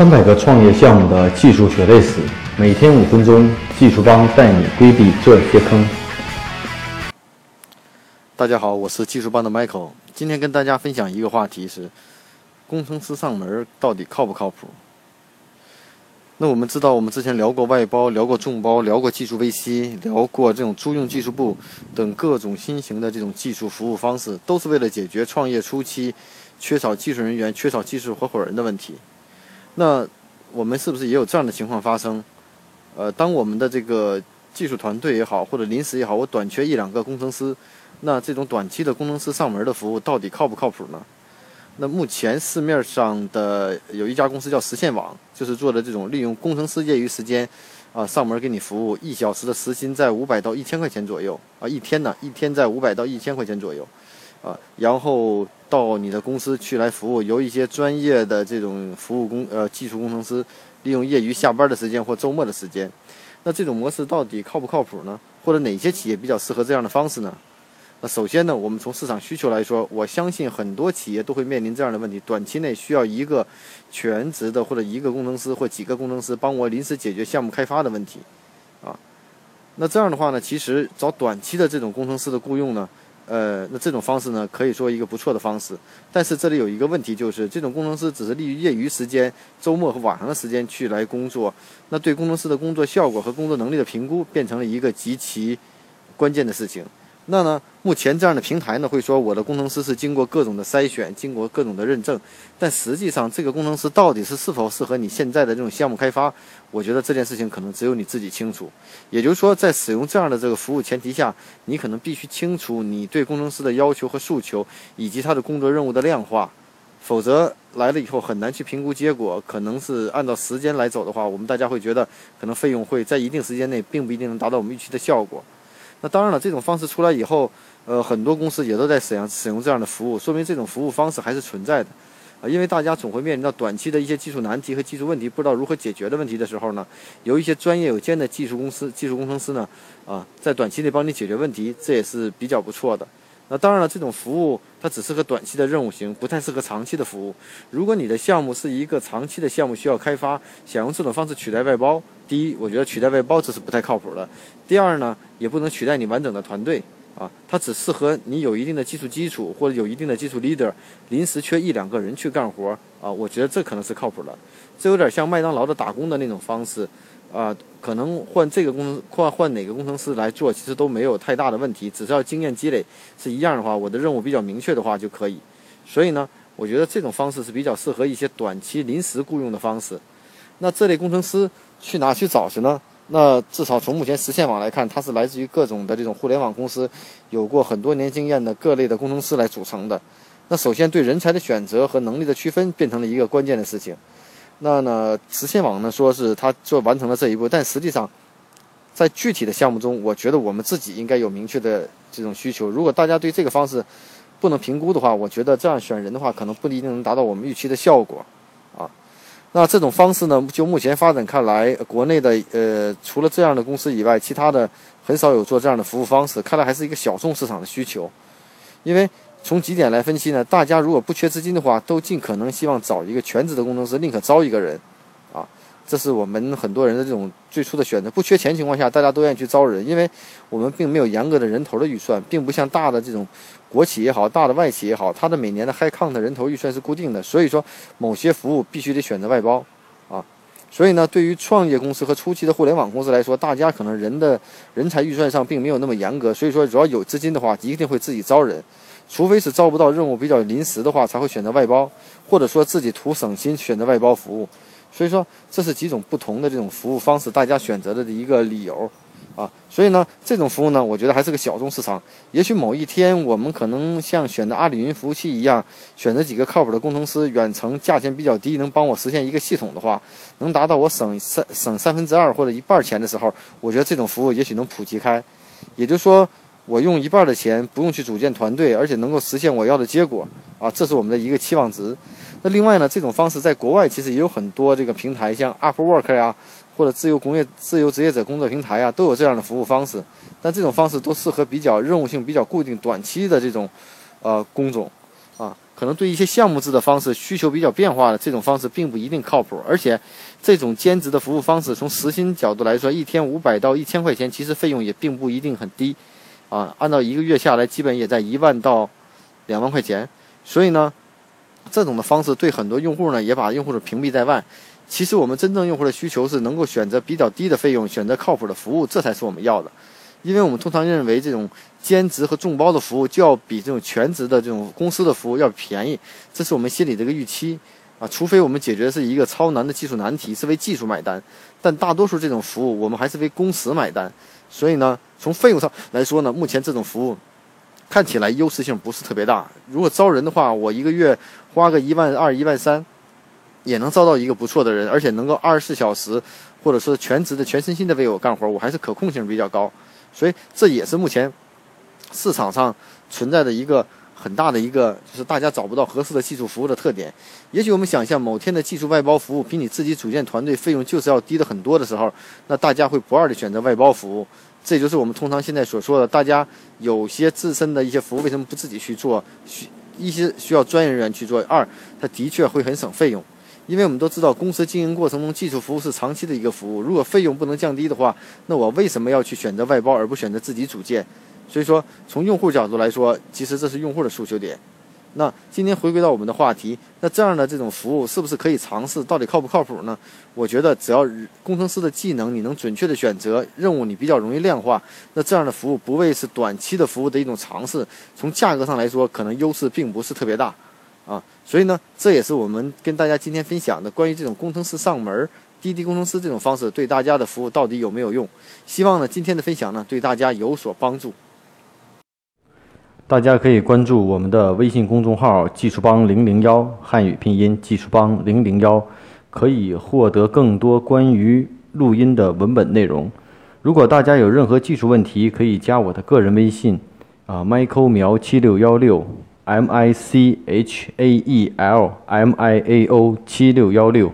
三百个创业项目的技术血泪史，每天五分钟，技术帮带你规避这些坑。大家好，我是技术帮的 Michael，今天跟大家分享一个话题是：工程师上门到底靠不靠谱？那我们知道，我们之前聊过外包，聊过众包，聊过技术 VC，聊过这种租用技术部等各种新型的这种技术服务方式，都是为了解决创业初期缺少技术人员、缺少技术合伙人的问题。那我们是不是也有这样的情况发生？呃，当我们的这个技术团队也好，或者临时也好，我短缺一两个工程师，那这种短期的工程师上门的服务到底靠不靠谱呢？那目前市面上的有一家公司叫实现网，就是做的这种利用工程师业余时间啊上门给你服务，一小时的时薪在五百到一千块钱左右啊，一天呢一天在五百到一千块钱左右。啊，然后到你的公司去来服务，由一些专业的这种服务工呃技术工程师，利用业余下班的时间或周末的时间，那这种模式到底靠不靠谱呢？或者哪些企业比较适合这样的方式呢？那首先呢，我们从市场需求来说，我相信很多企业都会面临这样的问题：短期内需要一个全职的或者一个工程师或几个工程师帮我临时解决项目开发的问题，啊，那这样的话呢，其实找短期的这种工程师的雇佣呢。呃，那这种方式呢，可以说一个不错的方式，但是这里有一个问题，就是这种工程师只是利于业余时间、周末和晚上的时间去来工作，那对工程师的工作效果和工作能力的评估变成了一个极其关键的事情。那呢？目前这样的平台呢，会说我的工程师是经过各种的筛选，经过各种的认证，但实际上这个工程师到底是是否适合你现在的这种项目开发，我觉得这件事情可能只有你自己清楚。也就是说，在使用这样的这个服务前提下，你可能必须清楚你对工程师的要求和诉求，以及他的工作任务的量化，否则来了以后很难去评估结果。可能是按照时间来走的话，我们大家会觉得可能费用会在一定时间内并不一定能达到我们预期的效果。那当然了，这种方式出来以后，呃，很多公司也都在使用使用这样的服务，说明这种服务方式还是存在的，啊，因为大家总会面临到短期的一些技术难题和技术问题，不知道如何解决的问题的时候呢，有一些专业有兼的技术公司、技术工程师呢，啊，在短期内帮你解决问题，这也是比较不错的。那当然了，这种服务它只适合短期的任务型，不太适合长期的服务。如果你的项目是一个长期的项目，需要开发，想用这种方式取代外包，第一，我觉得取代外包这是不太靠谱的；第二呢，也不能取代你完整的团队啊，它只适合你有一定的技术基础或者有一定的技术 leader，临时缺一两个人去干活啊，我觉得这可能是靠谱的。这有点像麦当劳的打工的那种方式。啊，可能换这个工程换换哪个工程师来做，其实都没有太大的问题，只要经验积累是一样的话，我的任务比较明确的话就可以。所以呢，我觉得这种方式是比较适合一些短期临时雇佣的方式。那这类工程师去哪去找去呢？那至少从目前实现网来看，它是来自于各种的这种互联网公司，有过很多年经验的各类的工程师来组成的。那首先对人才的选择和能力的区分变成了一个关键的事情。那呢，直线网呢说是他做完成了这一步，但实际上，在具体的项目中，我觉得我们自己应该有明确的这种需求。如果大家对这个方式不能评估的话，我觉得这样选人的话，可能不一定能达到我们预期的效果啊。那这种方式呢，就目前发展看来，国内的呃，除了这样的公司以外，其他的很少有做这样的服务方式，看来还是一个小众市场的需求，因为。从几点来分析呢？大家如果不缺资金的话，都尽可能希望找一个全职的工程师，宁可招一个人，啊，这是我们很多人的这种最初的选择。不缺钱情况下，大家都愿意去招人，因为我们并没有严格的人头的预算，并不像大的这种国企也好，大的外企也好，它的每年的 high count 人头预算是固定的，所以说某些服务必须得选择外包，所以呢，对于创业公司和初期的互联网公司来说，大家可能人的人才预算上并没有那么严格，所以说只要有资金的话，一定会自己招人。除非是招不到任务比较临时的话，才会选择外包，或者说自己图省心选择外包服务。所以说，这是几种不同的这种服务方式，大家选择的一个理由啊。所以呢，这种服务呢，我觉得还是个小众市场。也许某一天，我们可能像选择阿里云服务器一样，选择几个靠谱的工程师，远程价钱比较低，能帮我实现一个系统的话，能达到我省三省三分之二或者一半钱的时候，我觉得这种服务也许能普及开。也就是说。我用一半的钱不用去组建团队，而且能够实现我要的结果啊，这是我们的一个期望值。那另外呢，这种方式在国外其实也有很多这个平台，像 Upwork 呀，或者自由工业自由职业者工作平台呀，都有这样的服务方式。但这种方式都适合比较任务性比较固定、短期的这种呃工种啊。可能对一些项目制的方式需求比较变化的这种方式并不一定靠谱，而且这种兼职的服务方式从时薪角度来说，一天五百到一千块钱，其实费用也并不一定很低，啊，按照一个月下来，基本也在一万到两万块钱，所以呢，这种的方式对很多用户呢也把用户的屏蔽在外。其实我们真正用户的需求是能够选择比较低的费用，选择靠谱的服务，这才是我们要的。因为我们通常认为这种兼职和众包的服务就要比这种全职的这种公司的服务要便宜，这是我们心里的一个预期啊。除非我们解决的是一个超难的技术难题，是为技术买单，但大多数这种服务我们还是为工时买单。所以呢，从费用上来说呢，目前这种服务看起来优势性不是特别大。如果招人的话，我一个月花个一万二、一万三。也能招到一个不错的人，而且能够二十四小时，或者说全职的、全身心的为我干活，我还是可控性比较高，所以这也是目前市场上存在的一个很大的一个，就是大家找不到合适的技术服务的特点。也许我们想象某天的技术外包服务比你自己组建团队费用就是要低的很多的时候，那大家会不二的选择外包服务。这就是我们通常现在所说的，大家有些自身的一些服务为什么不自己去做，需一些需要专业人员去做。二，它的确会很省费用。因为我们都知道，公司经营过程中，技术服务是长期的一个服务。如果费用不能降低的话，那我为什么要去选择外包而不选择自己组建？所以说，从用户角度来说，其实这是用户的诉求点。那今天回归到我们的话题，那这样的这种服务是不是可以尝试？到底靠不靠谱呢？我觉得，只要工程师的技能你能准确的选择任务，你比较容易量化，那这样的服务不为是短期的服务的一种尝试。从价格上来说，可能优势并不是特别大。啊，所以呢，这也是我们跟大家今天分享的关于这种工程师上门、滴滴工程师这种方式对大家的服务到底有没有用？希望呢，今天的分享呢对大家有所帮助。大家可以关注我们的微信公众号“技术帮零零幺”汉语拼音“技术帮零零幺”，可以获得更多关于录音的文本内容。如果大家有任何技术问题，可以加我的个人微信啊，Michael 苗七六幺六。M I C H A E L M I A O 七六幺六。